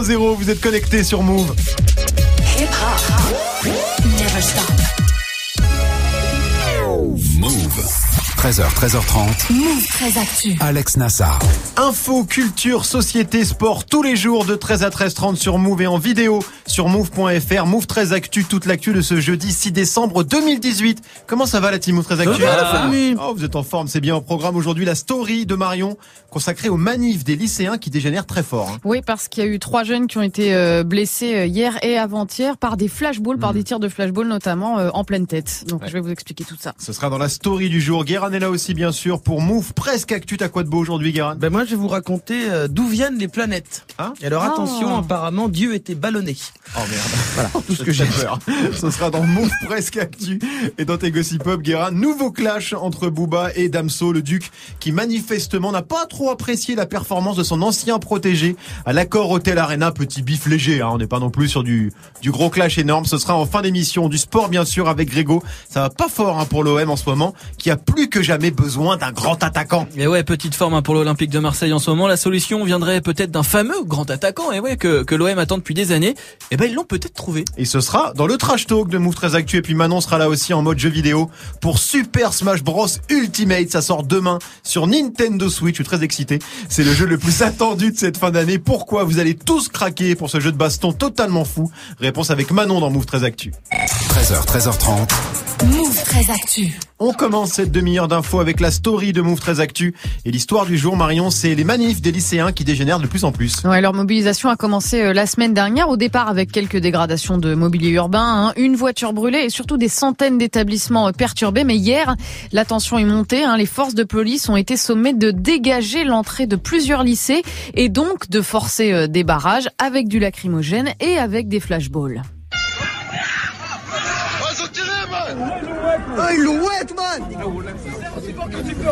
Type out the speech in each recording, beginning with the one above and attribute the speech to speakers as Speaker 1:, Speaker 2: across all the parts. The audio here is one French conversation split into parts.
Speaker 1: 00, vous êtes connectés sur Move.
Speaker 2: 13h, 13h30.
Speaker 3: Move 13 Actu.
Speaker 2: Alex Nassar.
Speaker 1: Info, culture, société, sport, tous les jours de 13 à 13h30 sur Move et en vidéo sur move.fr. Move 13 Actu, toute l'actu de ce jeudi 6 décembre 2018. Comment ça va la team Move 13 Actu Oh, vous êtes en forme, c'est bien au programme aujourd'hui la story de Marion consacrée aux manifs des lycéens qui dégénèrent très fort. hein.
Speaker 4: Oui, parce qu'il y a eu trois jeunes qui ont été euh, blessés euh, hier et avant-hier par des flashballs, par des tirs de flashballs notamment euh, en pleine tête. Donc
Speaker 1: Ouais.
Speaker 4: je vais vous expliquer tout ça.
Speaker 1: Ce sera dans la story du jour. Guérin est là aussi bien sûr pour Move presque Actu. T'as quoi de beau aujourd'hui Guérin?
Speaker 5: Ben moi je vais vous raconter euh, d'où viennent les planètes.
Speaker 1: Hein?
Speaker 5: Et alors
Speaker 4: Ah.
Speaker 5: attention, apparemment Dieu était ballonné.
Speaker 1: Oh merde.
Speaker 5: Voilà, tout ce que j'ai.
Speaker 1: peur. Ce sera dans Move Presque Actu et dans tes Gossip Pop, Guérin. Nouveau clash entre Booba et Damso, le duc, qui manifestement n'a pas trop apprécié la performance de son ancien protégé à l'accord Hotel Arena. Petit bif léger, hein. on n'est pas non plus sur du, du gros clash énorme. Ce sera en fin d'émission du sport, bien sûr, avec Grégo. Ça va pas fort hein, pour l'OM en ce moment, qui a plus que jamais besoin d'un grand attaquant.
Speaker 6: Et ouais, petite forme hein, pour l'Olympique de Marseille en ce moment. La solution viendrait peut-être d'un fameux grand attaquant, et ouais, que, que l'OM attend depuis des années. Et ben ils l'ont peut-être trouvé.
Speaker 1: Et ce sera dans le trash talk de Move 13 Actu. Et puis Manon sera là aussi en mode jeu vidéo pour Super Smash Bros Ultimate. Ça sort demain sur Nintendo Switch. Je suis très excité. C'est le jeu le plus attendu de cette fin d'année. Pourquoi vous allez tous craquer pour ce jeu de baston totalement fou? Réponse avec Manon dans Move 13 Actu.
Speaker 2: 13h, 13h30.
Speaker 3: Move 13 Actu.
Speaker 1: On commence cette demi-heure d'infos avec la story de Move 13 Actu. Et l'histoire du jour, Marion, c'est les manifs des lycéens qui dégénèrent de plus en plus.
Speaker 4: Ouais, leur mobilisation a commencé euh, la semaine dernière, au départ avec quelques dégradations de mobilier urbain, hein, une voiture brûlée et surtout des centaines d'établissements euh, perturbés. Mais hier, la tension est montée. hein, les forces de police ont été sommées de dégager l'entrée de plusieurs lycées et donc de forcer euh, des barrages avec du lacrymogène et avec des flashballs. Oh, il l'ouette, man!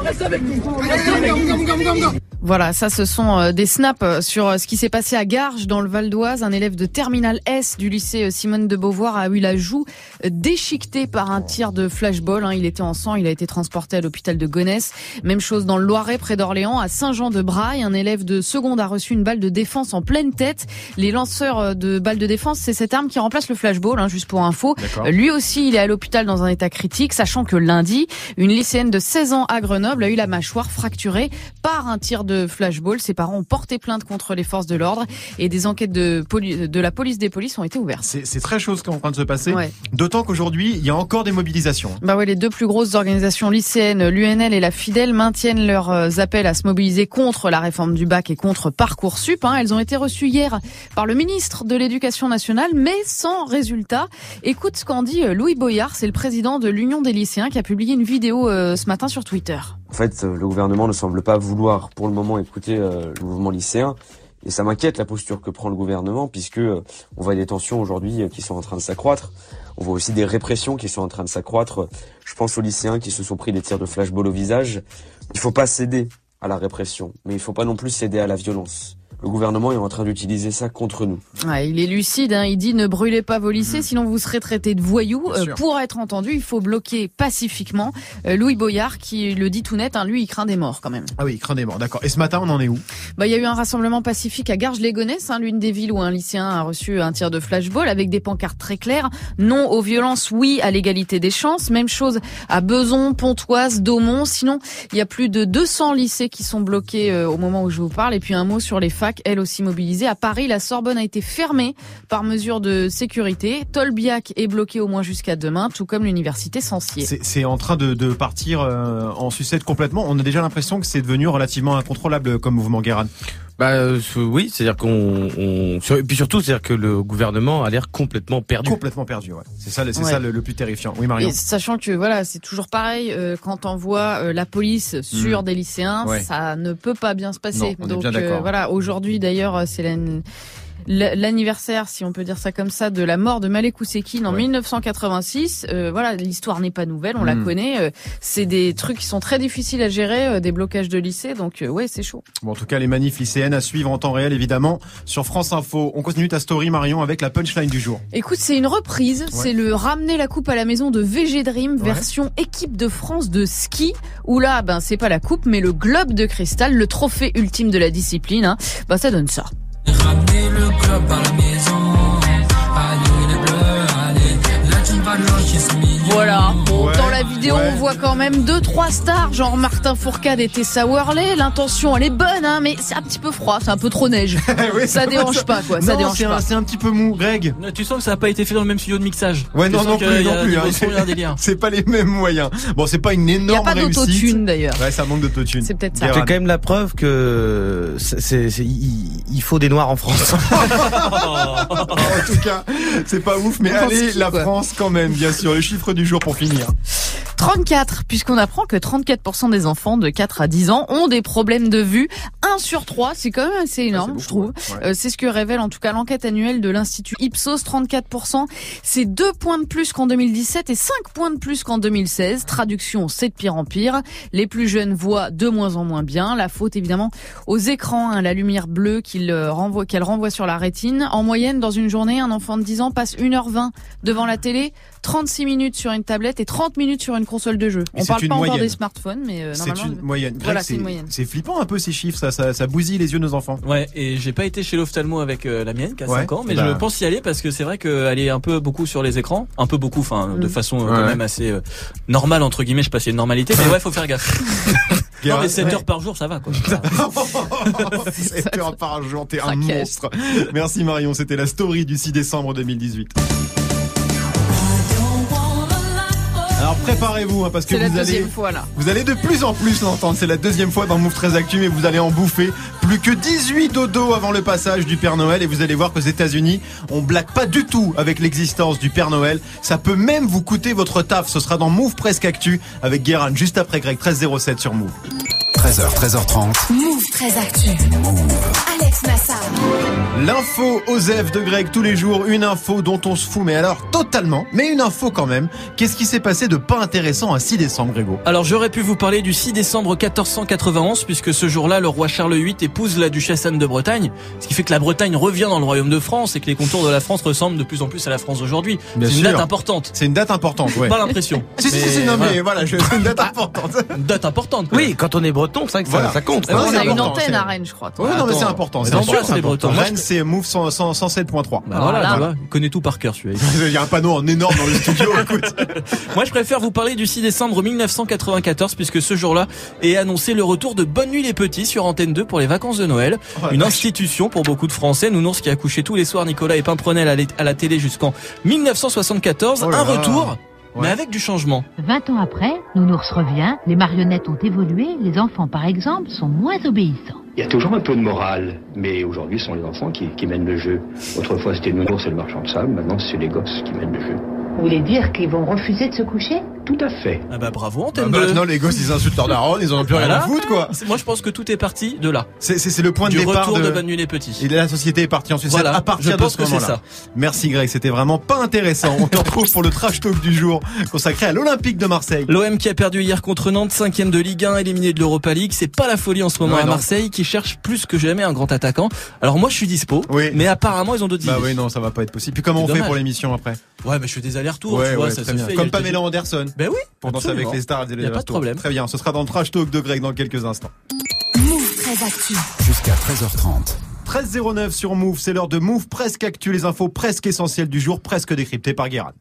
Speaker 4: Reste avec nous! Voilà, ça ce sont euh, des snaps euh, sur euh, ce qui s'est passé à Garges dans le Val d'Oise. Un élève de terminale S du lycée Simone de Beauvoir a eu la joue déchiquetée par un tir de flashball. hein. Il était en sang, il a été transporté à l'hôpital de Gonesse. Même chose dans le Loiret près d'Orléans, à Saint-Jean-de-Braille. Un élève de seconde a reçu une balle de défense en pleine tête. Les lanceurs de balles de défense, c'est cette arme qui remplace le flashball, hein, juste pour info. Lui aussi, il est à l'hôpital dans un état critique, sachant que lundi, une lycéenne de 16 ans à Grenoble a eu la mâchoire fracturée par un tir de flashball. Ses parents ont porté plainte contre les forces de l'ordre et des enquêtes de, poli- de la police des polices ont été ouvertes.
Speaker 1: C'est très ce qui est en train de se passer.
Speaker 4: Ouais.
Speaker 1: D'autant qu'aujourd'hui, il y a encore des mobilisations.
Speaker 4: Bah ouais, les deux plus grosses organisations lycéennes, l'UNL et la Fidèle, maintiennent leurs euh, appels à se mobiliser contre la réforme du bac et contre Parcoursup. hein. Elles ont été reçues hier par le ministre de l'Éducation nationale, mais sans résultat. Écoute ce qu'en dit euh, Louis Boyard, c'est le président de l'Union des lycéens qui a publié une vidéo euh, ce matin sur Twitter.
Speaker 7: En fait, euh, le gouvernement ne semble pas vouloir pour le moment écouter euh, le mouvement lycéen. Et ça m'inquiète la posture que prend le gouvernement, puisque euh, on voit des tensions aujourd'hui qui sont en train de s'accroître. On voit aussi des répressions qui sont en train de s'accroître. Je pense aux lycéens qui se sont pris des tirs de flashball au visage. Il faut pas céder à la répression, mais il faut pas non plus céder à la violence. Le gouvernement est en train d'utiliser ça contre nous.
Speaker 4: Ouais, il est lucide, hein. il dit ne brûlez pas vos lycées, sinon vous serez traités de voyous. Euh, pour être entendu, il faut bloquer pacifiquement. Euh, Louis Boyard, qui le dit tout net, hein, lui, il craint des morts quand même.
Speaker 1: Ah oui, craint des morts, d'accord. Et ce matin, on en est où?
Speaker 4: Bah, il y a eu un rassemblement pacifique à Garges-les-Gonesse, hein, l'une des villes où un lycéen a reçu un tir de flashball avec des pancartes très claires. Non aux violences, oui à l'égalité des chances. Même chose à Beson, Pontoise, Daumont. Sinon, il y a plus de 200 lycées qui sont bloqués euh, au moment où je vous parle. Et puis un mot sur les facs, elles aussi mobilisées. À Paris, la Sorbonne a été fermée par mesure de sécurité. Tolbiac est bloqué au moins jusqu'à demain, tout comme l'université Censier.
Speaker 1: C'est en train de, de partir euh, en sucette complètement. On a déjà l'impression que c'est devenu relativement incontrôlable comme mouvement Guérin.
Speaker 5: Bah euh, oui, c'est-à-dire qu'on, on... et puis surtout, c'est-à-dire que le gouvernement a l'air complètement perdu.
Speaker 1: Complètement perdu, ouais. C'est ça, le- c'est
Speaker 4: Ouais.
Speaker 1: ça le, le plus terrifiant. Oui, Marion.
Speaker 4: Et sachant que voilà, c'est toujours pareil euh, quand on voit euh, la police sur
Speaker 1: Mm.
Speaker 4: des lycéens,
Speaker 1: Ouais.
Speaker 4: ça ne peut pas bien se passer.
Speaker 1: Non, on est
Speaker 4: Donc
Speaker 1: bien
Speaker 4: euh, voilà, aujourd'hui d'ailleurs, euh, c'est l'an- l- l'anniversaire, si on peut dire ça comme ça, de la mort de Malek Ousekine en
Speaker 1: Ouais.
Speaker 4: 1986. Euh, voilà, l'histoire n'est pas nouvelle, on la
Speaker 1: Mm.
Speaker 4: connaît. Euh, c'est des trucs qui sont très difficiles à gérer, euh, des blocages de lycée. Donc euh, ouais, c'est chaud.
Speaker 1: Bon, en tout cas, les manifs lycéennes à suivre en temps réel, évidemment, sur France Info. On continue ta story, Marion, avec la punchline du jour.
Speaker 4: Écoute, c'est une reprise. C'est le ramener la coupe à la maison de VG Dream
Speaker 1: Ouais.
Speaker 4: version équipe de France de ski. Où là, ben c'est pas la coupe, mais le globe de cristal, le trophée ultime de la discipline. Hein. Ben ça donne ça.
Speaker 8: Ramener le club à la maison.
Speaker 4: Voilà. Bon,
Speaker 1: Ouais,
Speaker 4: dans la vidéo,
Speaker 1: ouais.
Speaker 4: on voit quand même deux, trois stars, genre Martin Fourcade et Tessa Worley. L'intention, elle est bonne, hein, mais c'est un petit peu froid, c'est un peu trop neige.
Speaker 1: Oui,
Speaker 4: Ça dérange pas, quoi, ça
Speaker 1: Non,
Speaker 4: dérange
Speaker 1: c'est un-
Speaker 4: pas.
Speaker 1: C'est un petit peu mou, Greg.
Speaker 6: Tu sens que ça n'a pas été fait dans le même studio de mixage.
Speaker 1: Ouais,
Speaker 6: Tu
Speaker 1: non, non
Speaker 6: qu'il
Speaker 1: plus, non plus. hein. C'est pas les mêmes moyens. Bon, c'est pas une
Speaker 4: Il n'y a
Speaker 1: énorme
Speaker 4: pas
Speaker 1: réussite.
Speaker 4: d'autotune d'ailleurs.
Speaker 1: Ouais, ça manque d'autotune.
Speaker 4: C'est peut-être ça.
Speaker 5: C'est quand même la preuve que c'est, c'est- c'est- il, faut des noirs en France.
Speaker 1: en tout cas, c'est pas ouf, mais allez, la. France quand même, bien sûr. Le chiffre du jour pour finir.
Speaker 4: 34, puisqu'on apprend que 34% des enfants de 4 à 10 ans ont des problèmes de vue. 1 sur 3, c'est quand même assez énorme,
Speaker 1: beaucoup,
Speaker 4: je trouve.
Speaker 1: ouais.
Speaker 4: Euh, c'est ce que révèle en tout cas l'enquête annuelle de l'Institut Ipsos, 34%. C'est 2 points de plus qu'en 2017 et 5 points de plus qu'en 2016. Traduction, c'est de pire en pire. Les plus jeunes voient de moins en moins bien. La faute évidemment aux écrans, hein, la lumière bleue euh, renvoie, qu'elle renvoie sur la rétine. En moyenne, dans une journée, un enfant de 10 ans passe 1h20 devant la télé, 36 minutes sur une tablette et 30 minutes sur une console de jeu. On parle pas encore des smartphones, mais euh,
Speaker 1: C'est
Speaker 4: normalement.
Speaker 1: une moyenne. Greg,
Speaker 4: Voilà, c'est
Speaker 1: c'est
Speaker 4: une moyenne.
Speaker 1: c'est flippant un peu ces chiffres, ça, ça, ça bousille les yeux de nos enfants.
Speaker 6: Ouais, et j'ai pas été chez l'ophtalmo avec euh, la mienne qui a
Speaker 1: Ouais.
Speaker 6: 5 ans, mais
Speaker 1: Bah.
Speaker 6: je pense y aller parce que c'est vrai qu'elle est un peu beaucoup sur les écrans, un peu beaucoup, enfin de
Speaker 4: Mm.
Speaker 6: façon euh,
Speaker 1: Ouais.
Speaker 6: quand même assez euh, normale entre guillemets, je sais pas si c'est une normalité, mais ouais, faut faire gaffe. non
Speaker 1: Guérin,
Speaker 6: mais 7
Speaker 1: ouais.
Speaker 6: heures par jour, ça va quoi.
Speaker 1: 7 heures par jour, t'es un monstre. Merci Marion, c'était la story du 6 décembre 2018. Alors préparez-vous hein, parce que
Speaker 4: C'est la
Speaker 1: vous allez
Speaker 4: deuxième fois là.
Speaker 1: vous allez de plus en plus l'entendre. C'est la deuxième fois dans Move très Actu, mais vous allez en bouffer plus que 18 dodo avant le passage du Père Noël. Et vous allez voir qu'aux États-Unis, on blague pas du tout avec l'existence du Père Noël. Ça peut même vous coûter votre taf. Ce sera dans Move Presque Actu avec Guérin juste après Greg 1307 sur Move.
Speaker 2: 13h, 13h30.
Speaker 3: Move très actu. Alex Nassar.
Speaker 1: L'info Osef de Greg tous les jours, une info dont on se fout, mais alors totalement, mais une info quand même. Qu'est-ce qui s'est passé de pas intéressant à 6 décembre, Grégo?
Speaker 6: Alors j'aurais pu vous parler du 6 décembre 1491 puisque ce jour-là le roi Charles VIII épouse la duchesse Anne de Bretagne, ce qui fait que la Bretagne revient dans le royaume de France et que les contours de la France ressemblent de plus en plus à la France d'aujourd'hui. C'est une
Speaker 1: sûr.
Speaker 6: date importante.
Speaker 1: C'est une date importante, ouais.
Speaker 6: Pas l'impression.
Speaker 1: Si, si, si, si, non, mais voilà, je- c'est une date importante.
Speaker 6: Une date importante. quoi.
Speaker 5: oui, quand on est breton, c'est vrai que ça,
Speaker 1: Voilà.
Speaker 5: ça compte.
Speaker 1: Ah,
Speaker 5: quoi.
Speaker 1: non,
Speaker 4: on
Speaker 1: c'est
Speaker 4: a une antenne
Speaker 1: c'est-
Speaker 4: à Rennes, je crois. toi.
Speaker 1: Ouais, non, mais c'est important.
Speaker 6: C'est
Speaker 1: C'est
Speaker 6: important,
Speaker 1: important.
Speaker 6: les Bretons.
Speaker 1: Rennes, c'est Move 100 100 107.3.
Speaker 6: Bah voilà, il connaît tout par cœur celui-là.
Speaker 1: Il y a un panneau en énorme dans le studio, écoute.
Speaker 6: Moi, je préfère vous parler du 6 décembre 1994 puisque ce jour-là est annoncé le retour de Bonne Nuit les Petits sur Antenne 2 pour les vacances de Noël.
Speaker 1: Oh
Speaker 6: Une institution pour beaucoup de Français. Nounours qui a couché tous les soirs Nicolas et Pimprenel à la- à la télé jusqu'en 1974.
Speaker 1: Oh là
Speaker 6: Un retour,
Speaker 1: Ouais.
Speaker 6: mais avec du changement.
Speaker 9: 20 ans après, Nounours revient, les marionnettes ont évolué, les enfants par exemple sont moins obéissants.
Speaker 10: Il y a toujours un peu de morale, mais aujourd'hui, ce sont les enfants qui, qui mènent le jeu. Autrefois, c'était Nounours et le marchand de sable, maintenant, c'est les gosses qui mènent le jeu.
Speaker 9: Vous voulez dire qu'ils vont refuser de se coucher?
Speaker 10: Tout à fait.
Speaker 6: Ah bah bravo
Speaker 1: Ah
Speaker 6: Antenne
Speaker 1: bah,
Speaker 6: 2.
Speaker 1: non, les gosses, ils insultent leur daronne, ils en ont plus rien à foutre, quoi.
Speaker 6: Moi, je pense que tout est parti de là.
Speaker 1: C'est, c'est, c'est le point de
Speaker 6: Du
Speaker 1: départ
Speaker 6: retour de...
Speaker 1: de...
Speaker 6: Nuit les Petits.
Speaker 1: Et la société est partie en sucette
Speaker 6: Voilà,
Speaker 1: à partir
Speaker 6: je pense
Speaker 1: de ce
Speaker 6: que c'est
Speaker 1: moment-là.
Speaker 6: ça.
Speaker 1: Merci Greg, c'était vraiment pas intéressant. On te retrouve pour le trash talk du jour consacré à l'Olympique de Marseille.
Speaker 6: L'OM qui a perdu hier contre Nantes, cinquième de Ligue 1, éliminé de l'Europa League. C'est pas la folie en ce moment
Speaker 1: Ouais,
Speaker 6: à
Speaker 1: non.
Speaker 6: Marseille, qui cherche plus que jamais un grand attaquant. Alors moi, je suis dispo,
Speaker 1: Oui.
Speaker 6: mais apparemment, ils ont d'autres
Speaker 1: Bah
Speaker 6: idées.
Speaker 1: oui, non, ça va pas être possible. Puis comment on fait pour l'émission après?
Speaker 6: Ouais, mais je fais des allers-retours,
Speaker 1: Ouais,
Speaker 6: tu vois,
Speaker 1: ouais,
Speaker 6: ça se fait.
Speaker 1: Comme Pamela Anderson
Speaker 6: Ben oui.
Speaker 1: pour danser avec les stars. et les
Speaker 6: Y a pas de problème.
Speaker 1: Très bien, ce sera dans le trash talk de Greg dans quelques instants.
Speaker 3: Move très actu.
Speaker 2: Jusqu'à 13h30.
Speaker 1: 13.09 sur Move, c'est l'heure de Move presque actu, les infos presque essentielles du jour, presque décryptées par Guérin.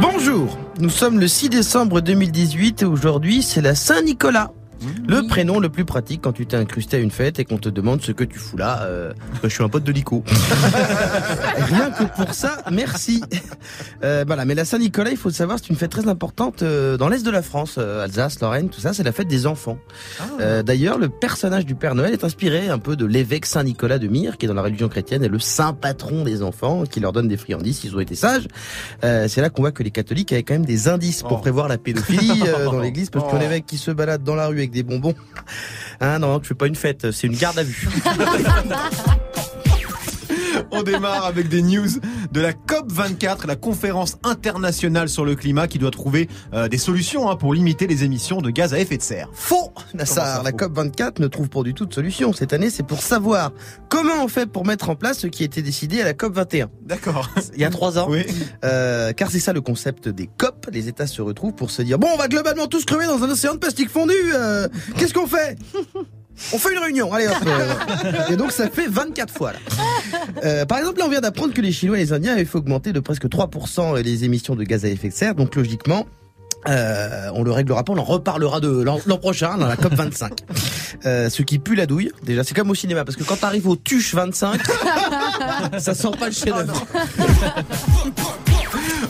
Speaker 5: Bonjour, nous sommes le 6 décembre 2018 et aujourd'hui c'est la Saint-Nicolas. Le prénom le plus pratique quand tu t'es incrusté à une fête et qu'on te demande ce que tu fous là. euh, je suis un pote de Lico. Rien que pour ça, merci. Euh, voilà, mais la Saint-Nicolas, il faut le savoir, c'est une fête très importante euh, dans l'est de la France, euh, Alsace, Lorraine, tout ça. C'est la fête des enfants. Euh, D'ailleurs, le personnage du Père Noël est inspiré un peu de l'évêque Saint Nicolas de Myre, qui est dans la religion chrétienne est le saint patron des enfants, qui leur donne des friandises s'ils ont été sages. Euh, c'est là qu'on voit que les catholiques avaient quand même des indices pour
Speaker 1: Oh.
Speaker 5: prévoir la pédophilie euh, dans l'église, parce qu'un
Speaker 1: Oh.
Speaker 5: évêque qui se balade dans la rue avec des bonbons, hein, non, tu fais pas une fête, c'est une garde à vue.
Speaker 1: On démarre avec des news de la COP 24, la conférence internationale sur le climat qui doit trouver euh, des solutions hein, pour limiter les émissions de gaz à effet de serre.
Speaker 5: Faux, Nassar. La COP 24 ne trouve pour du tout de solution. Cette année, c'est pour savoir comment on fait pour mettre en place ce qui a été décidé à la COP 21.
Speaker 1: D'accord.
Speaker 5: Il y a trois ans.
Speaker 1: Oui.
Speaker 5: Euh, car c'est ça le concept des COP. Les États se retrouvent pour se dire bon, on va globalement tous crever dans un océan de plastique fondu. euh, Qu'est-ce qu'on fait? On fait une réunion, allez hop. Et donc ça fait 24 fois là. Euh, par exemple, là on vient d'apprendre que les Chinois et les Indiens avaient fait augmenter de presque 3% les émissions de gaz à effet de serre. Donc logiquement, euh, on le réglera pas, on en reparlera de l'an l'an prochain dans la COP 25. Euh, ce qui pue la douille. Déjà, c'est comme au cinéma parce que quand t'arrives au Tuche 25, ça sent pas le chef-d'œuvre.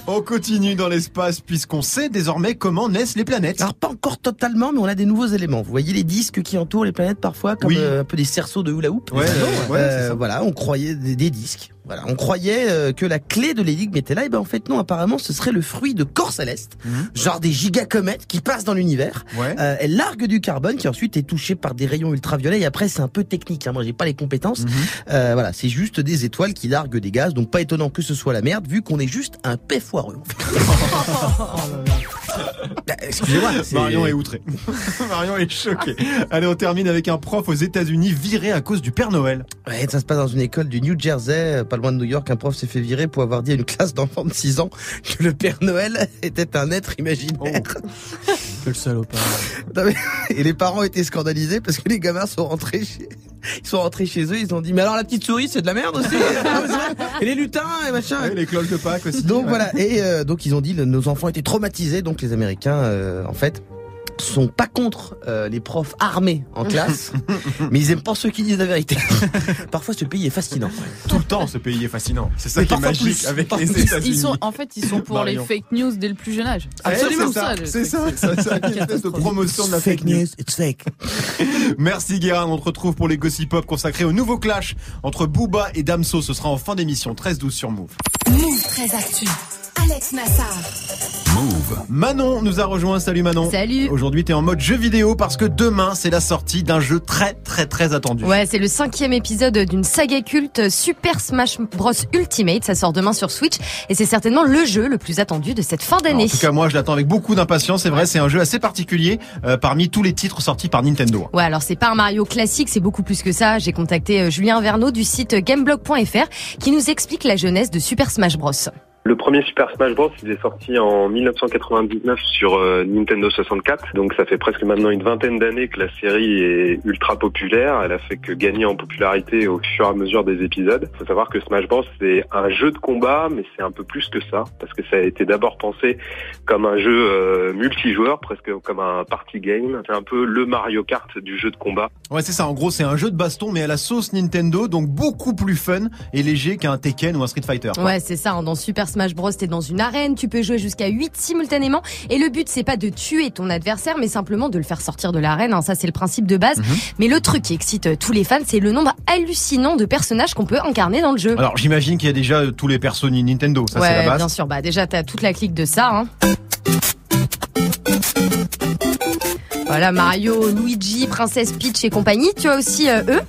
Speaker 1: On continue dans l'espace puisqu'on sait désormais comment naissent les planètes.
Speaker 5: Alors pas encore totalement, mais on a des nouveaux éléments. Vous voyez les disques qui entourent les planètes parfois, comme
Speaker 1: Oui.
Speaker 5: euh, un peu des cerceaux de hula hoop.
Speaker 1: Ouais, ouais,
Speaker 5: Euh,
Speaker 1: ça.
Speaker 5: voilà, on croyait des, des disques. Voilà, on croyait euh, que la clé de l'énigme était là, et ben en fait non. Apparemment, ce serait le fruit de corps célestes, genre des gigacomètes qui passent dans l'univers.
Speaker 1: Mhm. Ouais.
Speaker 5: Euh, elles larguent du carbone qui ensuite est touché par des rayons ultraviolets. Et après, c'est un peu technique. Hein. Moi, j'ai pas les compétences.
Speaker 1: Mhm.
Speaker 5: Euh, voilà, c'est juste des étoiles qui larguent des gaz. Donc pas étonnant que ce soit la merde, vu qu'on est juste un paix foireux. Bah, Excusez-moi.
Speaker 1: Marion est outrée. Marion est choquée. Allez, on termine avec un prof aux États-Unis viré à cause du Père Noël.
Speaker 5: Ouais, ça se passe dans une école du New Jersey, euh, pas loin de New York. Un prof s'est fait virer pour avoir dit à une classe d'enfants de 6 ans que le Père Noël était un être imaginaire.
Speaker 6: Quel salopard.
Speaker 5: Non, mais- Et les parents étaient scandalisés parce que les gamins sont rentrés chez, ils sont rentrés chez eux, ils ont dit, mais alors la petite souris, c'est de la merde aussi? et les lutins, et machin.
Speaker 1: Ouais, les cloches de Pâques aussi.
Speaker 5: Donc
Speaker 1: Ouais.
Speaker 5: voilà, et euh, donc ils ont dit nos enfants étaient traumatisés, donc les Américains euh, en fait sont pas contre euh, les profs armés en classe, mais ils aiment pas ceux qui disent la vérité. Parfois ce pays est fascinant.
Speaker 1: Tout le temps, ce pays est fascinant. C'est ça
Speaker 5: Mais
Speaker 1: qui est magique
Speaker 5: plus.
Speaker 1: avec les. États-Unis.
Speaker 4: En fait, ils sont pour
Speaker 1: Marion.
Speaker 4: les fake news dès le plus jeune âge.
Speaker 1: Absolument,
Speaker 4: C'est ça,
Speaker 1: c'est ça, une espèce de promotion de la fake news.
Speaker 5: it's fake.
Speaker 1: Merci Guérin, on te retrouve pour les Gossip Pop consacrés au nouveau clash entre Booba et Damso. Ce sera en fin d'émission, 13-12 sur Move.
Speaker 3: Move très actu. Alex Nassar.
Speaker 2: Move.
Speaker 1: Manon nous a rejoint, salut Manon.
Speaker 4: Salut.
Speaker 1: Aujourd'hui t'es en mode jeu vidéo parce que demain c'est la sortie d'un jeu très très très attendu.
Speaker 11: Ouais, c'est le cinquième épisode d'une saga culte Super Smash Bros Ultimate. Ça sort demain sur Switch et c'est certainement le jeu le plus attendu de cette fin d'année.
Speaker 1: en tout cas moi je l'attends avec beaucoup d'impatience, c'est vrai c'est un jeu assez particulier euh, parmi tous les titres sortis par Nintendo.
Speaker 11: Ouais, alors c'est pas un Mario classique, c'est beaucoup plus que ça. J'ai contacté euh, Julien Verneau du site gameblog.fr qui nous explique la jeunesse de Super Smash Bros.
Speaker 12: Le premier Super Smash Bros, il est sorti en 1999 sur euh, Nintendo 64. Donc ça fait presque maintenant une vingtaine d'années que la série est ultra populaire. Elle a fait que gagner en popularité au fur et à mesure des épisodes. Il faut savoir que Smash Bros, c'est un jeu de combat, mais c'est un peu plus que ça. Parce que ça a été d'abord pensé comme un jeu euh, multijoueur, presque comme un party game. C'est un peu le Mario Kart du jeu de combat.
Speaker 1: Ouais c'est ça, en gros c'est un jeu de baston mais à la sauce Nintendo, donc beaucoup plus fun et léger qu'un Tekken ou un Street Fighter. quoi.
Speaker 11: Ouais, c'est ça. hein. Dans Super Smash Bros, t'es dans une arène, tu peux jouer jusqu'à 8 simultanément. Et le but, c'est pas de tuer ton adversaire, mais simplement de le faire sortir de l'arène. hein. Ça, c'est le principe de base. Mais le truc qui excite euh, tous les fans, c'est le nombre hallucinant de personnages qu'on peut incarner dans le jeu.
Speaker 1: Alors j'imagine qu'il y a déjà euh, tous les personnes Nintendo, ça c'est la
Speaker 11: ouais,
Speaker 1: base.
Speaker 11: bien sûr. Bah déjà, t'as toute la clique de ça. Hein. Voilà, Mario, Luigi, Princesse Peach et compagnie. Tu as aussi euh, eux.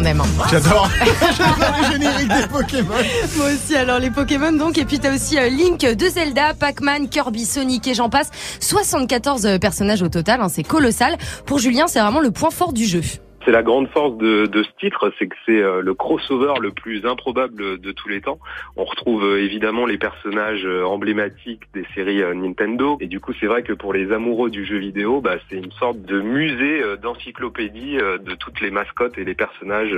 Speaker 11: On aime. hein.
Speaker 1: J'adore. J'adore les génériques des Pokémon.
Speaker 11: Moi aussi, alors les Pokémon donc. Et puis t'as aussi euh, Link de Zelda, Pac-Man, Kirby, Sonic et j'en passe. 74 euh, personnages au total, hein, c'est colossal. Pour Julien, c'est vraiment le point fort du jeu.
Speaker 12: C'est la grande force de, de ce titre, c'est que c'est euh, le crossover le plus improbable de tous les temps. On retrouve euh, évidemment les personnages euh, emblématiques des séries Nintendo, et du coup c'est vrai que pour les amoureux du jeu vidéo, bah, c'est une sorte de musée d'encyclopédie de toutes les mascottes et les personnages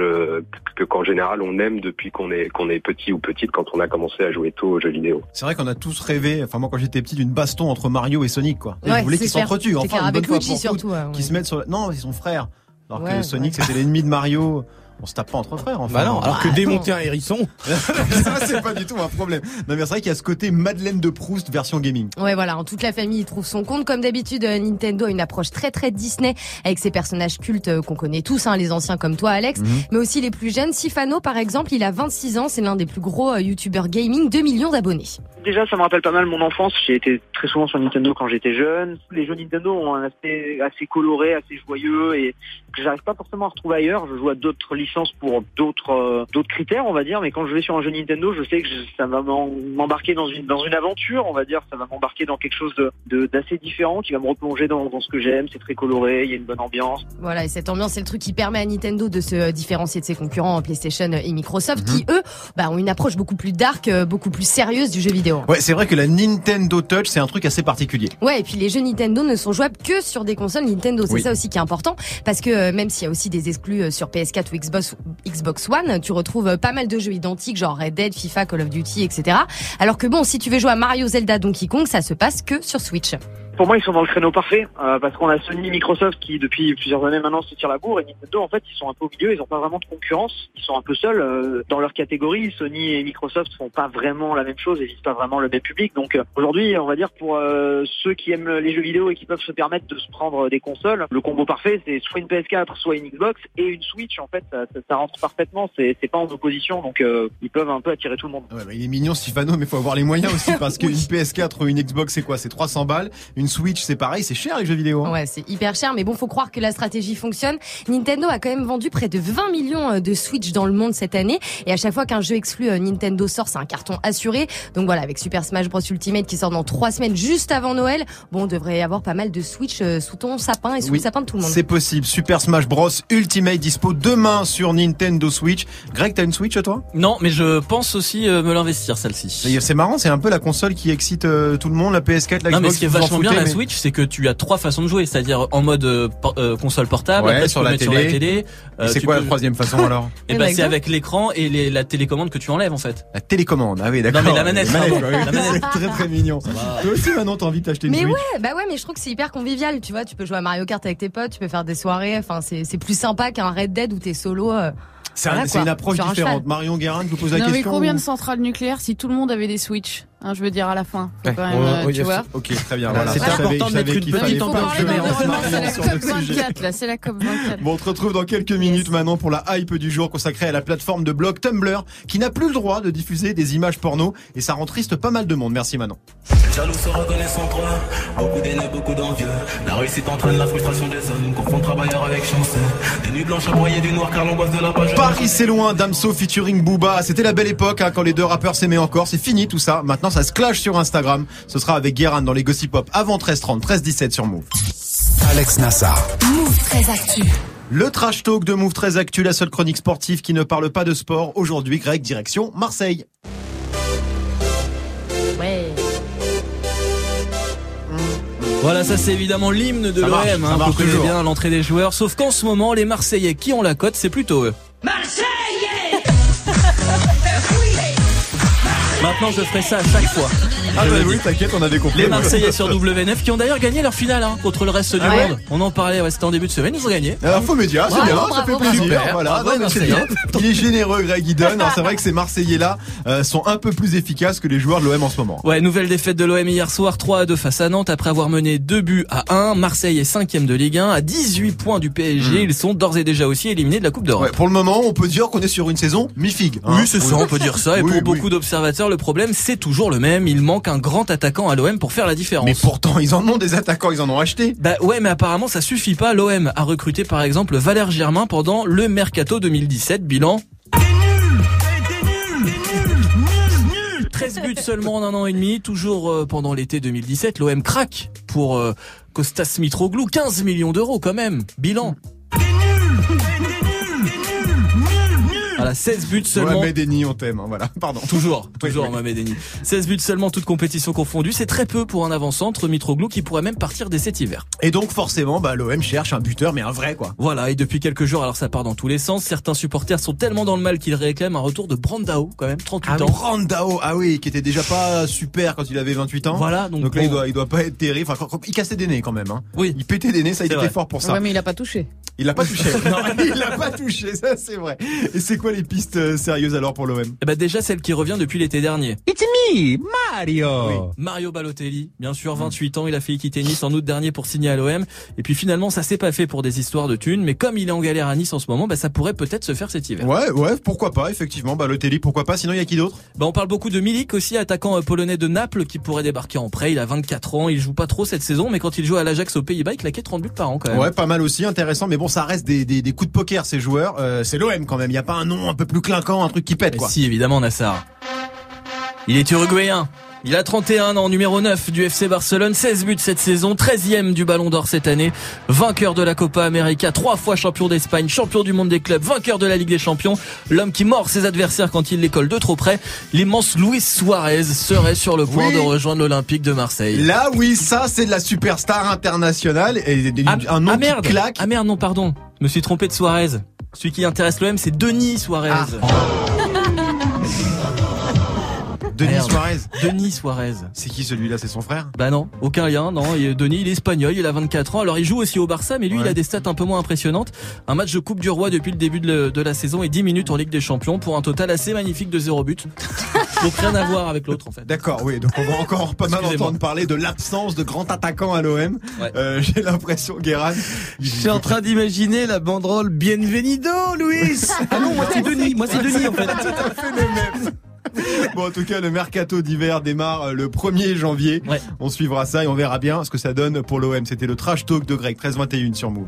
Speaker 12: que qu'en général on aime depuis qu'on est qu'on est petit ou petite quand on a commencé à jouer tôt aux jeux vidéo.
Speaker 1: C'est vrai qu'on a tous rêvé, enfin moi quand j'étais petit, d'une baston entre Mario et Sonic quoi. Et
Speaker 11: Ouais,
Speaker 1: je voulais
Speaker 11: c'est
Speaker 1: qu'ils s'entretuent, enfin une bonne fois pour toutes,
Speaker 11: surtout, ouais, ouais.
Speaker 1: Qu'ils se mettent sur la... Non, ils sont frères. Alors
Speaker 11: Ouais,
Speaker 1: que Sonic
Speaker 11: ouais.
Speaker 1: c'était l'ennemi de Mario. On se tape pas entre frères, enfin.
Speaker 5: Bah non, alors que
Speaker 11: Ah,
Speaker 5: démonter un hérisson.
Speaker 1: ça, c'est pas du tout un problème. Non, mais c'est vrai qu'il y a ce côté Madeleine de Proust version gaming.
Speaker 11: Ouais, voilà, en toute la famille y trouve son compte. Comme d'habitude, euh, Nintendo a une approche très très Disney avec ses personnages cultes euh, qu'on connaît tous, hein, les anciens comme toi, Alex,
Speaker 13: Mhm.
Speaker 11: mais aussi les plus jeunes. Sifano, par exemple, il a 26 ans, c'est l'un des plus gros euh, youtubeurs gaming, 2 millions d'abonnés.
Speaker 13: Déjà, ça me rappelle pas mal mon enfance. J'ai été très souvent sur Nintendo quand j'étais jeune. Les jeux Nintendo ont un aspect assez coloré, assez joyeux et que j'arrive pas forcément à retrouver ailleurs. Je joue à d'autres licences pour d'autres euh, d'autres critères, on va dire. Mais quand je vais sur un jeu Nintendo, je sais que je- ça va m'embarquer dans une dans une aventure, on va dire. Ça va m'embarquer dans quelque chose de de- d'assez différent, qui va me replonger dans, dans ce que j'aime. C'est très coloré, il y a une bonne ambiance.
Speaker 11: Voilà, et cette ambiance, c'est le truc qui permet à Nintendo de se euh, différencier de ses concurrents PlayStation et Microsoft, qui eux, bah, ont une approche beaucoup plus dark, euh, beaucoup plus sérieuse du jeu vidéo.
Speaker 1: Ouais, c'est vrai que la Nintendo Touch, c'est un truc assez particulier.
Speaker 11: Ouais, et puis les jeux Nintendo ne sont jouables que sur des consoles Nintendo. C'est
Speaker 1: Oui.
Speaker 11: ça aussi qui est important, parce que même s'il y a aussi des exclus sur PS4 ou Xbox, Xbox One, tu retrouves euh, pas mal de jeux identiques, genre Red Dead, FIFA, Call of Duty, etc. Alors que bon, si tu veux jouer à Mario, Zelda, Donkey Kong, ça se passe que sur Switch.
Speaker 13: Pour moi, ils sont dans le créneau parfait euh, parce qu'on a Sony et Microsoft qui, depuis plusieurs années maintenant, se tirent la bourre et Nintendo, en fait, ils sont un peu au milieu. Ils n'ont pas vraiment de concurrence. Ils sont un peu seuls euh, dans leur catégorie. Sony et Microsoft font pas vraiment la même chose et visent pas vraiment le même public. Donc euh, aujourd'hui, on va dire pour euh, ceux qui aiment les jeux vidéo et qui peuvent se permettre de se prendre des consoles, le combo parfait, c'est soit une PS4, soit une Xbox et une Switch. En fait, ça, ça- ça rentre parfaitement. C'est c'est pas en opposition, donc euh, ils peuvent un peu attirer tout le monde.
Speaker 1: Ouais, bah, il est mignon Stefano, mais faut avoir les moyens aussi parce qu'une PS4 ou une Xbox, c'est quoi? C'est 300 balles. Une Switch, c'est pareil, c'est cher les jeux vidéo. hein.
Speaker 11: Ouais, c'est hyper cher, mais bon, faut croire que la stratégie fonctionne. Nintendo a quand même vendu près de 20 millions euh, de Switch dans le monde cette année, et à chaque fois qu'un jeu exclu euh, Nintendo sort, c'est un carton assuré. Donc voilà, avec Super Smash Bros Ultimate qui sort dans trois semaines juste avant Noël, bon, on devrait y avoir pas mal de Switch euh, sous ton sapin et sous
Speaker 1: Oui,
Speaker 11: le sapin de tout le monde.
Speaker 1: C'est possible. Super Smash Bros Ultimate dispo demain sur Nintendo Switch. Greg, t'as une Switch toi?
Speaker 6: Non, mais je pense aussi me l'investir celle-ci.
Speaker 1: C'est marrant, c'est un peu la console qui excite tout le monde, la PS4, la
Speaker 6: Non,
Speaker 1: Xbox.
Speaker 6: mais ce qui est vachement bien la
Speaker 1: mais-
Speaker 6: Switch, c'est que tu as trois façons de jouer, c'est-à-dire en mode euh, euh, console portable,
Speaker 1: Ouais,
Speaker 6: après tu
Speaker 1: sur la
Speaker 6: mettre sur la
Speaker 1: télé. Et c'est quoi
Speaker 6: peux-
Speaker 1: la troisième façon alors
Speaker 6: Et
Speaker 11: Eh
Speaker 6: bah
Speaker 11: ben,
Speaker 6: c'est avec l'écran et les- la télécommande que tu enlèves en fait.
Speaker 1: La télécommande, ah oui, d'accord.
Speaker 6: Non, mais la manette, La.
Speaker 1: C'est très très mignon. Toi aussi maintenant t'as envie de t'acheter une
Speaker 11: Mais
Speaker 1: Switch
Speaker 11: ouais, bah ouais, mais je trouve que c'est hyper convivial, tu vois, tu peux jouer à Mario Kart avec tes potes, tu peux faire des soirées, enfin c'est c'est plus sympa qu'un Red Dead où t'es solo. euh,
Speaker 1: C'est
Speaker 11: voilà,
Speaker 1: une approche
Speaker 11: un
Speaker 1: différente. Marion Guérin, je vous pose la
Speaker 4: non, mais
Speaker 1: question.
Speaker 4: combien
Speaker 1: ou-
Speaker 4: de centrales nucléaires si tout le monde avait des Switch hein, Je veux dire à la fin. Faut
Speaker 1: Ouais.
Speaker 4: quand même,
Speaker 1: Ouais, ouais,
Speaker 4: tu
Speaker 1: ouais,
Speaker 4: vois.
Speaker 1: Ok, très bien.
Speaker 5: Voilà,
Speaker 1: Voilà,
Speaker 5: c'est important de mettre une petite
Speaker 4: c'est la COP
Speaker 1: sujet.
Speaker 4: 24 là, c'est la COP 24.
Speaker 1: Bon, on te retrouve dans quelques minutes maintenant pour la hype du jour consacrée à la plateforme de blog Tumblr qui n'a plus le droit de diffuser des images porno et ça rend triste pas mal de monde. Merci Manon.
Speaker 14: Jaloux se reconnaissent en toi, beaucoup d'aînés, beaucoup d'envieux. La réussite entraîne la frustration des hommes, confond travailleurs avec chanceux. Des nuits blanches à broyer du noir car l'angoisse de la page.
Speaker 1: Paris c'est loin, Damso featuring Booba. C'était la belle époque hein, quand les deux rappeurs s'aimaient encore. C'est fini tout ça. Maintenant ça se clash sur Instagram. Ce sera avec Guérin dans les Gossip Pop avant 13h30, 13h17 sur Move.
Speaker 2: Alex Nassar.
Speaker 3: Move très actu.
Speaker 1: Le trash talk de Move très actu, la seule chronique sportive qui ne parle pas de sport. Aujourd'hui, Greg, direction Marseille.
Speaker 11: Ouais.
Speaker 6: Voilà, ça c'est évidemment l'hymne de l'OM, hein, vous connaissez bien l'entrée des joueurs, sauf qu'en ce moment, les Marseillais qui ont la cote, c'est plutôt eux. Maintenant, je ferai ça à chaque fois.
Speaker 1: Ah bah oui, t'inquiète, on avait compris.
Speaker 6: Les Marseillais sur W9 qui ont d'ailleurs gagné leur finale hein, contre le reste du
Speaker 11: Ah ouais
Speaker 6: monde. On en parlait, ouais, c'était en début de semaine, ils ont gagné.
Speaker 1: Info média, c'est
Speaker 11: Bravo,
Speaker 1: bien, ça fait plaisir.
Speaker 6: Super,
Speaker 1: voilà,
Speaker 6: bravo,
Speaker 1: non, mais c'est bien.
Speaker 6: Marseillais.
Speaker 1: Il est généreux, Greg, il donne. Alors, C'est vrai que ces Marseillais-là euh, sont un peu plus efficaces que les joueurs de l'OM en ce moment.
Speaker 6: Ouais, nouvelle défaite de l'OM hier soir, 3 à 2 face à Nantes après avoir mené 2 buts à 1. Marseille est 5 de Ligue 1 à 18 points du PSG. Ils sont d'ores et déjà aussi éliminés de la Coupe d'Europe.
Speaker 1: Ouais, pour le moment, on peut dire qu'on est sur une saison mi-figue. hein.
Speaker 6: Oui, c'est ça, on peut dire ça. Et
Speaker 1: Oui,
Speaker 6: pour
Speaker 1: oui.
Speaker 6: beaucoup d'observateurs, le problème, c'est toujours le même. Il manque un grand attaquant à l'OM pour faire la différence.
Speaker 1: Mais pourtant, ils en ont des attaquants, ils en ont acheté.
Speaker 6: Bah ouais, mais apparemment, ça suffit pas. L'OM a recruté, par exemple, Valère Germain pendant le Mercato 2017. Bilan 13 buts seulement en un an et demi, toujours euh, pendant l'été 2017. L'OM craque pour euh, Kostas Mitroglou, 15 millions d'euros quand même. Bilan. Voilà, Voilà, 16 buts seulement.
Speaker 1: Mohamed Eni, on t'aime. hein, Voilà, pardon.
Speaker 6: Toujours, toujours
Speaker 1: oui.
Speaker 6: Mohamed Eni. 16 buts seulement, toutes compétitions confondues. C'est très peu pour un avant-centre Mitroglou qui pourrait même partir dès cet hiver.
Speaker 1: Et donc forcément, bah, l'OM cherche un buteur, mais un vrai quoi.
Speaker 6: Voilà, et depuis quelques jours, alors ça part dans tous les sens. Certains supporters sont tellement dans le mal qu'ils réclament un retour de Brandao, quand même, 38
Speaker 1: Ah,
Speaker 6: ans.
Speaker 1: Brandao, ah oui, qui était déjà pas super quand il avait 28 ans.
Speaker 6: Voilà, donc,
Speaker 1: là, il doit, il doit pas être terrible. Enfin, il cassait des nez quand même. Hein.
Speaker 6: Oui.
Speaker 1: Il pétait des nez, ça, il était
Speaker 6: vrai.
Speaker 1: fort pour ça.
Speaker 4: Ouais, mais il a pas touché.
Speaker 1: Il l'a pas touché. non, il l'a pas touché, ça c'est vrai. Et c'est quoi les pistes euh, sérieuses alors pour l'OM
Speaker 6: Eh ben déjà celle qui revient depuis l'été dernier.
Speaker 15: It's me, Mario.
Speaker 6: Mario Balotelli, bien sûr, 28 ans, il a fait quitter Nice en août dernier pour signer à l'OM. Et puis finalement, ça s'est pas fait pour des histoires de thunes, mais comme il est en galère à Nice en ce moment, bah, ça pourrait peut-être se faire cet hiver.
Speaker 1: Ouais, ouais, pourquoi pas, effectivement. Bah, Lotelli, pourquoi pas. Sinon, il y a qui d'autre?
Speaker 6: Bah, on parle beaucoup de Milik aussi, attaquant euh, polonais de Naples, qui pourrait débarquer en prêt. Il a 24 ans, il joue pas trop cette saison, mais quand il joue à l'Ajax aux Pays-Bas, il claquait 30 buts par an quand même.
Speaker 1: Ouais, pas mal aussi, intéressant. Mais bon, ça reste des, des, des coups de poker, ces joueurs. Euh, c'est l'OM quand même. Il y a pas un nom un peu plus clinquant, un truc qui pète,
Speaker 6: Mais
Speaker 1: quoi.
Speaker 6: si, évidemment, Nassar. Il est uruguayen. Il a 31 ans, numéro 9 du FC Barcelone, 16 buts cette saison, 13e du Ballon d'Or cette année, vainqueur de la Copa América, trois fois champion d'Espagne, champion du monde des clubs, vainqueur de la Ligue des Champions, l'homme qui mord ses adversaires quand il les colle de trop près, l'immense Luis Suarez serait sur le point
Speaker 1: Oui.
Speaker 6: de rejoindre l'Olympique de Marseille.
Speaker 1: Là, oui, ça, c'est de la superstar internationale et des-
Speaker 6: Ah,
Speaker 1: un nom
Speaker 6: ah,
Speaker 1: qui
Speaker 6: merde.
Speaker 1: claque.
Speaker 6: Ah merde, non, pardon. Je me suis trompé de Suarez. Celui qui intéresse l'OM, c'est Denis Suarez.
Speaker 1: Ah. Denis
Speaker 6: Merde.
Speaker 1: Suarez.
Speaker 6: Denis Suarez.
Speaker 1: C'est qui celui-là? C'est son frère?
Speaker 6: Bah non, aucun lien, non. Et Denis, il est espagnol, il a 24 ans. Alors il joue aussi au Barça, mais lui,
Speaker 1: Ouais.
Speaker 6: il a des stats un peu moins impressionnantes. Un match de Coupe du Roi depuis le début de, le- de la saison et 10 minutes en Ligue des Champions pour un total assez magnifique de 0 but. Donc rien à voir avec l'autre en fait.
Speaker 1: D'accord, oui. Donc on va encore pas mal entendre parler de l'absence de grands attaquants à l'OM.
Speaker 6: Ouais.
Speaker 1: Euh, J'ai l'impression, Guérin.
Speaker 5: Je suis en train d'imaginer la banderole Bienvenido, Luis. Ah non, moi c'est Denis, moi c'est Denis en fait.
Speaker 1: Bon, en tout cas, le mercato d'hiver démarre euh, le 1er janvier.
Speaker 6: Ouais.
Speaker 1: On suivra ça et on verra bien ce que ça donne pour l'OM. C'était le trash talk de Greg 1321 sur Move.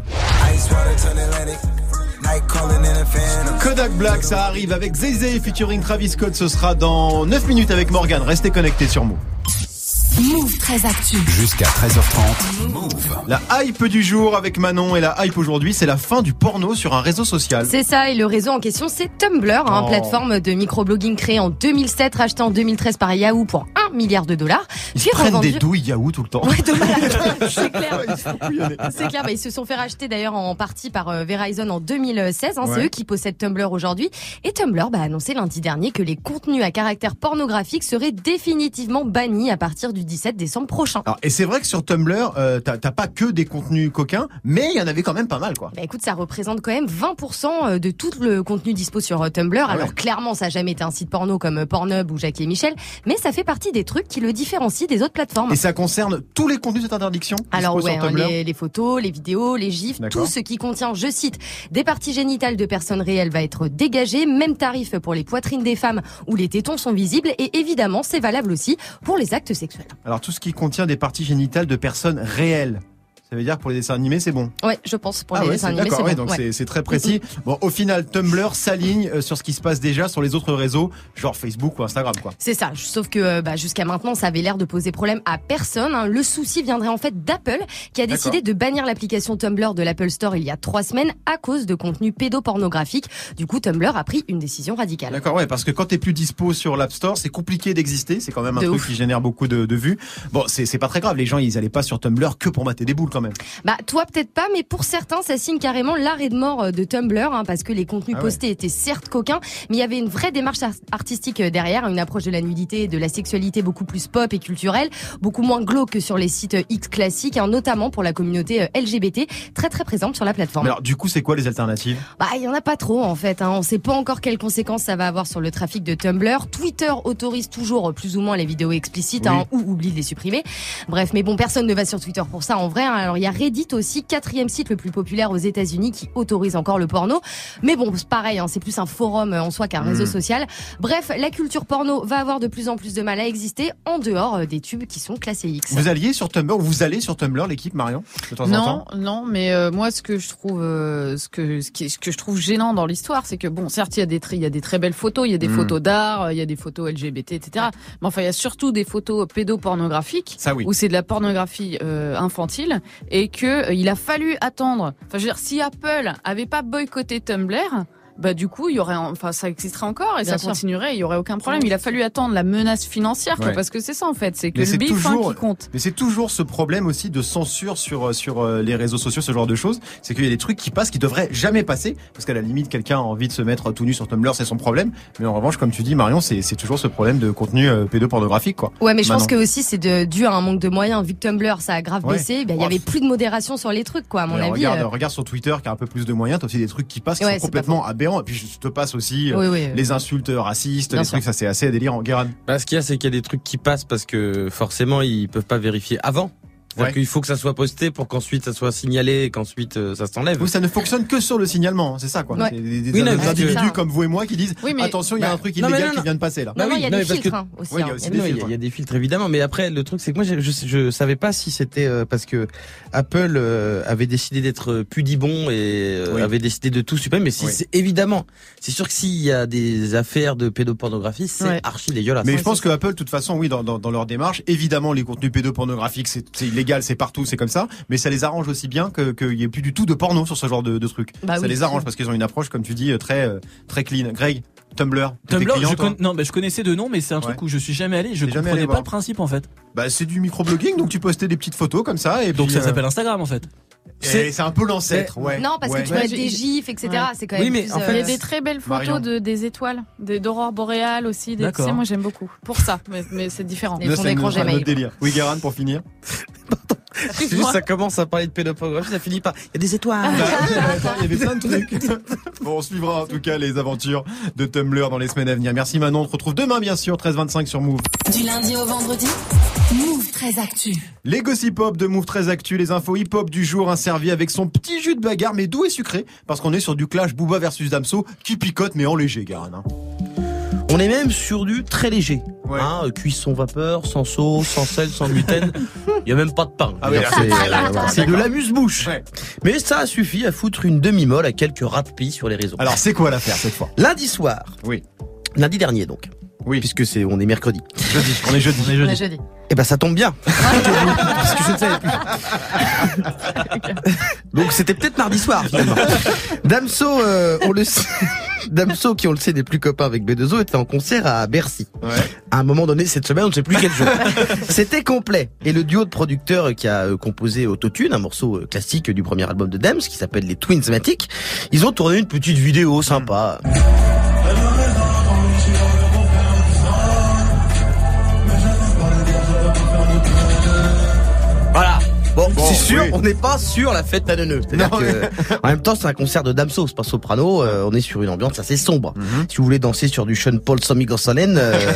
Speaker 1: Kodak Black, ça arrive avec Zay featuring Travis Scott. Ce sera dans 9 minutes avec Morgan. Restez connectés sur Move.
Speaker 3: Move très actu.
Speaker 2: Jusqu'à 13h30. Move.
Speaker 1: La hype du jour avec Manon et la hype aujourd'hui, c'est la fin du porno sur un réseau social.
Speaker 11: C'est ça, et le réseau en question, c'est Tumblr, hein,
Speaker 1: Oh.
Speaker 11: plateforme de microblogging créée en 2007, rachetée en 2013 par Yahoo pour 1 milliard de dollars.
Speaker 1: Ils se prennent des douilles Yahoo tout le temps.
Speaker 11: Ouais, c'est clair. C'est clair, bah, ils se sont fait racheter d'ailleurs en partie par euh, Verizon en 2016. hein,
Speaker 1: Ouais.
Speaker 11: C'est eux qui possèdent Tumblr aujourd'hui. Et Tumblr bah, a annoncé lundi dernier que les contenus à caractère pornographique seraient définitivement bannis à partir du 17 décembre prochain.
Speaker 1: Alors, et c'est vrai que sur Tumblr, euh, t'as t'as pas que des contenus coquins, mais il y en avait quand même pas mal, quoi.
Speaker 11: Bah écoute, ça représente quand même 20% de tout le contenu dispo sur euh, Tumblr.
Speaker 1: Ah ouais.
Speaker 11: Alors clairement, ça a jamais été un site porno comme euh, Pornhub ou Jackie et Michel, mais ça fait partie des trucs qui le différencient des autres plateformes.
Speaker 1: Et ça concerne tous les contenus de cette interdiction
Speaker 11: Alors ouais,
Speaker 1: sur
Speaker 11: hein,
Speaker 1: Tumblr
Speaker 11: les, les photos, les vidéos, les gifs, tout ce qui contient, je cite, des parties génitales de personnes réelles va être dégagé. Même tarif pour les poitrines des femmes où les tétons sont visibles. Et évidemment, c'est valable aussi pour les actes sexuels.
Speaker 1: Alors tout ce qui contient des parties génitales de personnes réelles. Ça veut dire que pour les dessins animés, c'est bon.
Speaker 11: Ouais, je pense pour
Speaker 1: ah
Speaker 11: les
Speaker 1: ouais,
Speaker 11: dessins animés, c'est
Speaker 1: ouais,
Speaker 11: bon.
Speaker 1: donc
Speaker 11: Ouais.
Speaker 1: c'est- très précis. Bon, au final, Tumblr s'aligne euh, sur ce qui se passe déjà sur les autres réseaux, genre Facebook ou Instagram, quoi.
Speaker 11: C'est ça, sauf que euh, bah, jusqu'à maintenant, ça avait l'air de poser problème à personne. hein. Le souci viendrait en fait d'Apple, qui a décidé de bannir l'application Tumblr de l'Apple Store il y a trois semaines à cause de contenu pédopornographique. Du coup, Tumblr a pris une décision radicale.
Speaker 1: D'accord, ouais, parce que quand t'es plus dispo sur l'App Store, c'est compliqué d'exister. C'est quand même un
Speaker 11: De
Speaker 1: truc
Speaker 11: ouf.
Speaker 1: qui génère beaucoup de, de vues. Bon, c'est c'est pas très grave. Les gens, ils allaient pas sur Tumblr que pour mater des boules, quand même.
Speaker 11: Bah toi peut-être pas, mais pour certains, ça signe carrément l'arrêt de mort euh, de Tumblr, hein, parce que les contenus
Speaker 1: Ah ouais.
Speaker 11: postés étaient certes coquins, mais il y avait une vraie démarche ar- artistique euh, derrière, une approche de la nudité et de la sexualité beaucoup plus pop et culturelle, beaucoup moins glauque que sur les sites euh, X classiques, hein, notamment pour la communauté LGBT, très très présente sur la plateforme.
Speaker 1: Mais alors, du coup, c'est quoi les alternatives?
Speaker 11: Bah, il y en a pas trop en fait. Hein. On sait pas encore quelles conséquences ça va avoir sur le trafic de Tumblr. Twitter autorise toujours plus ou moins les vidéos explicites
Speaker 1: Oui.
Speaker 11: hein, ou oublie de les supprimer. Bref, mais bon, personne ne va sur Twitter pour ça en vrai. hein. Alors il y a Reddit aussi, quatrième site le plus populaire aux États-Unis qui autorise encore le porno. Mais bon, c'est pareil, hein, c'est plus un forum euh, en soi qu'un réseau social. Bref, la culture porno va avoir de plus en plus de mal à exister en dehors euh, des tubes qui sont classés X.
Speaker 1: Vous alliez sur Tumblr, ou vous allez sur Tumblr, l'équipe Marion, de temps en
Speaker 4: Non,
Speaker 1: temps?
Speaker 4: non, mais euh, moi ce que je trouve, euh, ce que ce, qui, ce que je trouve gênant dans l'histoire, c'est que bon, certes il y a des très, il y a des très belles photos, il y a des
Speaker 1: Mm.
Speaker 4: photos d'art, euh, il y a des photos LGBT, etc. Mais enfin il y a surtout des photos pédopornographiques
Speaker 1: Ça oui.
Speaker 4: où c'est de la pornographie euh, infantile et que euh, il a fallu attendre. Enfin je veux dire, si Apple avait pas boycotté Tumblr. Bah du coup il y aurait, enfin ça existerait encore et
Speaker 11: Bien
Speaker 4: ça
Speaker 11: sûr.
Speaker 4: continuerait, il y aurait aucun problème. Il a fallu attendre la menace financière,
Speaker 1: Ouais.
Speaker 4: parce que c'est ça en fait, c'est que
Speaker 1: Mais
Speaker 4: le bif hein,
Speaker 1: toujours,
Speaker 4: qui compte.
Speaker 1: mais c'est toujours ce problème aussi de censure sur euh, sur euh, les réseaux sociaux, ce genre de choses. C'est qu'il y a des trucs qui passent qui devraient jamais passer, parce qu'à la limite quelqu'un a envie de se mettre tout nu sur Tumblr, c'est son problème. Mais en revanche, comme tu dis, Marion, c'est c'est toujours ce problème de contenu euh, pédopornographique, quoi.
Speaker 11: Ouais, mais je pense que aussi c'est de, dû à un manque de moyens. Vu que Tumblr ça a grave
Speaker 1: Ouais.
Speaker 11: baissé, ben, il y
Speaker 1: Oh,
Speaker 11: avait plus de modération sur les trucs, quoi. À mon avis.
Speaker 1: regarde,
Speaker 11: euh,
Speaker 1: regarde sur Twitter qui a un peu plus de moyens, t'as aussi des trucs qui passent qui
Speaker 11: Ouais,
Speaker 1: sont
Speaker 11: c'est pas
Speaker 1: Et puis je te passe aussi euh,
Speaker 11: Oui, oui, oui.
Speaker 1: les insultes racistes,
Speaker 11: Bien
Speaker 1: les
Speaker 11: sûr.
Speaker 1: trucs, ça c'est assez délirant. Guéran.
Speaker 5: Bah, ce qu'il y a, c'est qu'il y a des trucs qui passent parce que forcément, ils peuvent pas vérifier avant.
Speaker 1: Ouais.
Speaker 5: qu'il faut que ça soit posté pour qu'ensuite ça soit signalé et qu'ensuite euh, ça s'enlève.
Speaker 1: Oui, ça ne fonctionne que sur le signalement, hein, c'est ça quoi.
Speaker 5: Ouais.
Speaker 1: Des, des-
Speaker 5: Oui, non,
Speaker 1: des individus
Speaker 5: ça.
Speaker 1: comme vous et moi qui disent
Speaker 4: Oui, mais-
Speaker 1: attention, il y a
Speaker 5: Bah,
Speaker 1: un truc illégal
Speaker 5: non,
Speaker 1: qui vient de passer là.
Speaker 11: Non, non, il y a
Speaker 5: non,
Speaker 11: des
Speaker 5: que-
Speaker 11: filtres hein, aussi.
Speaker 1: Oui, il y a
Speaker 11: hein.
Speaker 1: aussi
Speaker 5: Eh
Speaker 1: des
Speaker 5: non, il y,
Speaker 1: filtres,
Speaker 5: a- il y a des filtres évidemment, mais après le truc c'est que moi je, je, je savais pas si c'était euh, parce que Apple euh, avait décidé d'être pudibond et euh,
Speaker 1: Oui.
Speaker 5: avait décidé de tout supprimer. Mais si
Speaker 1: Oui.
Speaker 5: c'est évidemment, c'est sûr que s'il y a des affaires de pédopornographie, c'est archi dégueulasse.
Speaker 1: Mais je pense que Apple, de toute façon, oui, dans, leur démarche, évidemment, les contenus pédopornographiques, c'est c'est c'est partout, c'est comme ça, mais ça les arrange aussi bien que qu'il y ait plus du tout de porno sur ce genre de, de trucs.
Speaker 11: Bah
Speaker 1: ça
Speaker 11: oui,
Speaker 1: les arrange
Speaker 11: sûr.
Speaker 1: parce qu'ils ont une approche, comme tu dis, très euh, très clean. Greg, Tumblr,
Speaker 6: Tumblr,
Speaker 1: client,
Speaker 6: je non, mais je connaissais de nom, mais c'est un truc
Speaker 1: Ouais.
Speaker 6: où je suis jamais allé. Je comprenais
Speaker 1: allé
Speaker 6: pas
Speaker 1: voir.
Speaker 6: le principe en fait.
Speaker 1: Bah, c'est du microblogging, donc tu postais des petites photos comme ça, et
Speaker 6: Donc
Speaker 1: puis,
Speaker 6: ça
Speaker 1: euh,
Speaker 6: s'appelle Instagram en fait.
Speaker 1: Et c'est un peu l'ancêtre, ouais.
Speaker 11: Non, parce
Speaker 1: Ouais.
Speaker 11: que tu
Speaker 4: Ouais,
Speaker 11: peux mettre
Speaker 4: j'ai-
Speaker 11: des gifs, etc.
Speaker 4: Ouais.
Speaker 11: C'est quand
Speaker 5: Oui,
Speaker 11: même
Speaker 5: mais
Speaker 11: plus,
Speaker 5: en fait,
Speaker 4: Il y
Speaker 11: euh,
Speaker 4: a des très belles photos
Speaker 1: Marion.
Speaker 4: de, des étoiles, des- d'aurores boréales aussi. Des, tu
Speaker 6: D'accord.
Speaker 4: sais, moi j'aime beaucoup. Pour ça, mais, mais c'est différent.
Speaker 1: Un- un
Speaker 11: Gmail.
Speaker 1: autre délire. Oui, Guéran, pour finir.
Speaker 5: c'est juste ça commence à parler de pédopornographie, ça finit par il y a des étoiles.
Speaker 1: Bah, Il y avait plein de trucs. Bon, on suivra en tout cas les aventures de Tumblr dans les semaines à venir. Merci Manon, on te retrouve demain bien sûr, 13h25 sur Move.
Speaker 3: Du lundi au vendredi, Move très actu.
Speaker 1: Les gossip hop de Move très actu, les infos hip hop du jour, un servi avec son petit jus de bagarre, mais doux et sucré, parce qu'on est sur du clash Booba versus Damso, qui picote mais en léger, Garan. hein.
Speaker 5: On est même sur du très léger.
Speaker 1: Ouais.
Speaker 5: Hein, euh, cuisson vapeur, sans sauce, sans sel, sans gluten. Il y a même pas de pain.
Speaker 1: Ah
Speaker 5: C'est- de l'amuse-bouche.
Speaker 1: Ouais.
Speaker 5: Mais ça a suffi à foutre une demi-molle à quelques rats de pie sur les réseaux.
Speaker 1: Alors c'est quoi l'affaire cette fois?
Speaker 5: Lundi soir.
Speaker 1: Oui.
Speaker 5: Lundi dernier donc.
Speaker 1: Oui.
Speaker 5: Puisque c'est on est mercredi.
Speaker 1: Jeudi, on est jeudi.
Speaker 6: On est
Speaker 11: on
Speaker 6: jeudi.
Speaker 5: Eh ben ça tombe bien. Parce que je ne savais plus. Donc c'était peut-être mardi soir finalement. Damso, euh, on le sait. Damso, qui on le sait n'est plus copain avec B2O, était en concert à Bercy.
Speaker 1: Ouais.
Speaker 5: À un moment donné cette semaine, on ne sait plus quel jour. C'était complet. Et le duo de producteurs qui a euh, composé Autotune, un morceau euh, classique du premier album de Dams, qui s'appelle les Twinsmatic, ils ont tourné une petite vidéo sympa. Bon,
Speaker 1: Bon,
Speaker 5: c'est sûr,
Speaker 1: oui.
Speaker 5: on n'est pas sur la fête à neuneux. C'est-à-dire que, en même temps, c'est un concert de Damso, c'est pas soprano, euh, on est sur une ambiance assez sombre.
Speaker 1: Mhm.
Speaker 5: Si vous voulez danser sur du Sean Paul Migosalen, euh,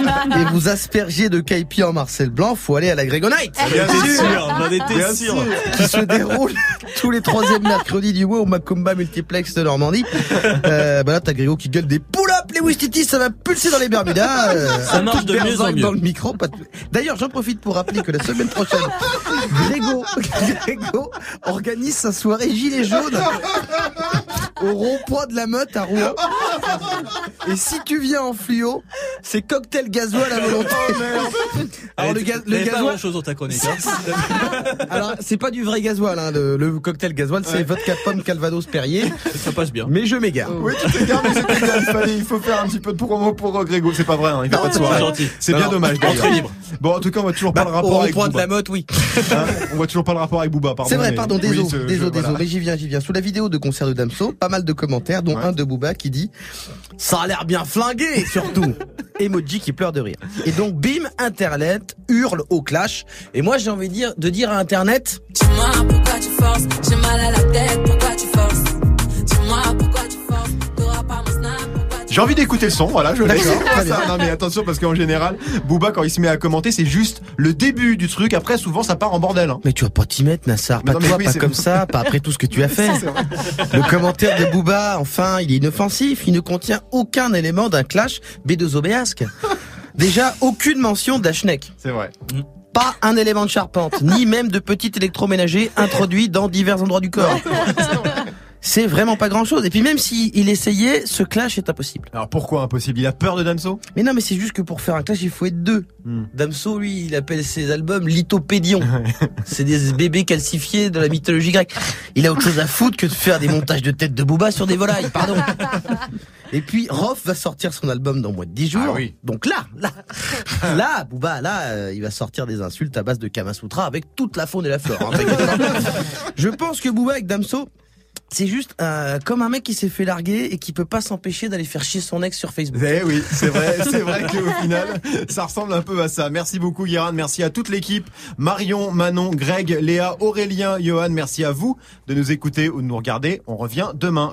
Speaker 5: et vous asperger de Kaipi en Marcel Blanc, faut aller à la Gregonite.
Speaker 1: Bien sûr.
Speaker 6: j'en étais
Speaker 1: Bien
Speaker 6: sûr.
Speaker 1: sûr.
Speaker 5: Qui se déroule tous les troisièmes mercredis du mois au Macumba Multiplex de Normandie. Euh, bah là, t'as Grégo qui gueule des pull-up, les Wistiti, ça va pulser dans les Bermudas. euh,
Speaker 6: Ça marche
Speaker 5: toute
Speaker 6: de mieux en mieux.
Speaker 5: dans le micro. pas de- D'ailleurs, j'en profite pour rappeler que la semaine prochaine, Grégo, Grégo organise sa soirée gilet jaune au rond-point de la Meute à Rouen. Et si tu viens en fluo, c'est cocktail gasoil à volonté. Alors le, gaz, le
Speaker 6: pas
Speaker 5: gasoil,
Speaker 6: chose dans ta chronique. hein.
Speaker 5: alors c'est pas du vrai gasoil, hein, le, le cocktail gasoil, c'est vodka pomme Calvados Perrier.
Speaker 6: Ça passe bien.
Speaker 5: Mais je m'égare.
Speaker 1: Oui, tu t'égares, mais bien, il fallait, il faut faire un petit peu de promo pour euh, Grégo. C'est pas vrai, hein, il fait pas de
Speaker 6: c'est
Speaker 1: soirée. C'est bien dommage d'ailleurs.
Speaker 6: Entre libre.
Speaker 1: Bon, en tout cas, on voit toujours pas
Speaker 5: Bah,
Speaker 1: le
Speaker 5: au
Speaker 1: rapport avec
Speaker 5: rond-point de la motte, oui.
Speaker 1: Hein on voit toujours pas le rapport avec Booba, pardon.
Speaker 5: C'est vrai, pardon, désolé, désolé, désolé, j'y viens, j'y viens. Sous la vidéo de concert de Damso, pas mal de commentaires, dont
Speaker 1: Ouais.
Speaker 5: un de Booba qui dit « Ça a l'air bien flingué, surtout !» Emoji qui pleure de rire. Et donc, bim, Internet hurle au clash. Et moi, j'ai envie de dire, de dire à Internet
Speaker 3: Dis-moi pourquoi tu forces, j'ai mal à la tête, pourquoi tu forces? Dis-moi pourquoi tu forces, t'auras pas mon snap, pourquoi tu
Speaker 1: J'ai envie d'écouter le son, voilà, je laisse.
Speaker 5: Bien.
Speaker 1: Non mais attention parce qu'en général, Booba quand il se met à commenter, c'est juste le début du truc. Après, souvent, ça part en bordel. hein.
Speaker 5: Mais tu vas pas t'y mettre, Nassar. Pas
Speaker 1: non,
Speaker 5: toi,
Speaker 1: oui,
Speaker 5: pas comme ça, pas après tout ce que tu as fait. Le commentaire de Booba, enfin, il est inoffensif, il ne contient aucun élément d'un clash B2O béasque. Déjà, aucune mention d'Ashnek.
Speaker 1: C'est vrai.
Speaker 5: Pas un élément de charpente, ni même de petit électroménager introduit dans divers endroits du corps. c'est vraiment pas grand chose. Et puis même s'il essayait, ce clash est impossible.
Speaker 1: Alors pourquoi impossible? Il a peur de Damso?
Speaker 5: Mais non, mais c'est juste que pour faire un clash, il faut être deux.
Speaker 1: Hmm.
Speaker 5: Damso, lui, il appelle ses albums lithopédion. c'est des bébés calcifiés de la mythologie grecque. Il a autre chose à foutre que de faire des montages de têtes de Booba sur des volailles, pardon. Et puis Rof va sortir son album dans moins de 10 jours.
Speaker 1: Ah oui.
Speaker 5: Donc là, là, là, Booba, là, euh, il va sortir des insultes à base de Kamasutra avec toute la faune et la flore. hein. Je pense que Booba avec Damso, c'est juste euh, comme un mec qui s'est fait larguer et qui peut pas s'empêcher d'aller faire chier son ex sur Facebook.
Speaker 1: Eh oui, c'est vrai, c'est vrai qu'au final, ça ressemble un peu à ça. Merci beaucoup Guérin, merci à toute l'équipe. Marion, Manon, Greg, Léa, Aurélien, Johan, merci à vous de nous écouter ou de nous regarder. On revient demain.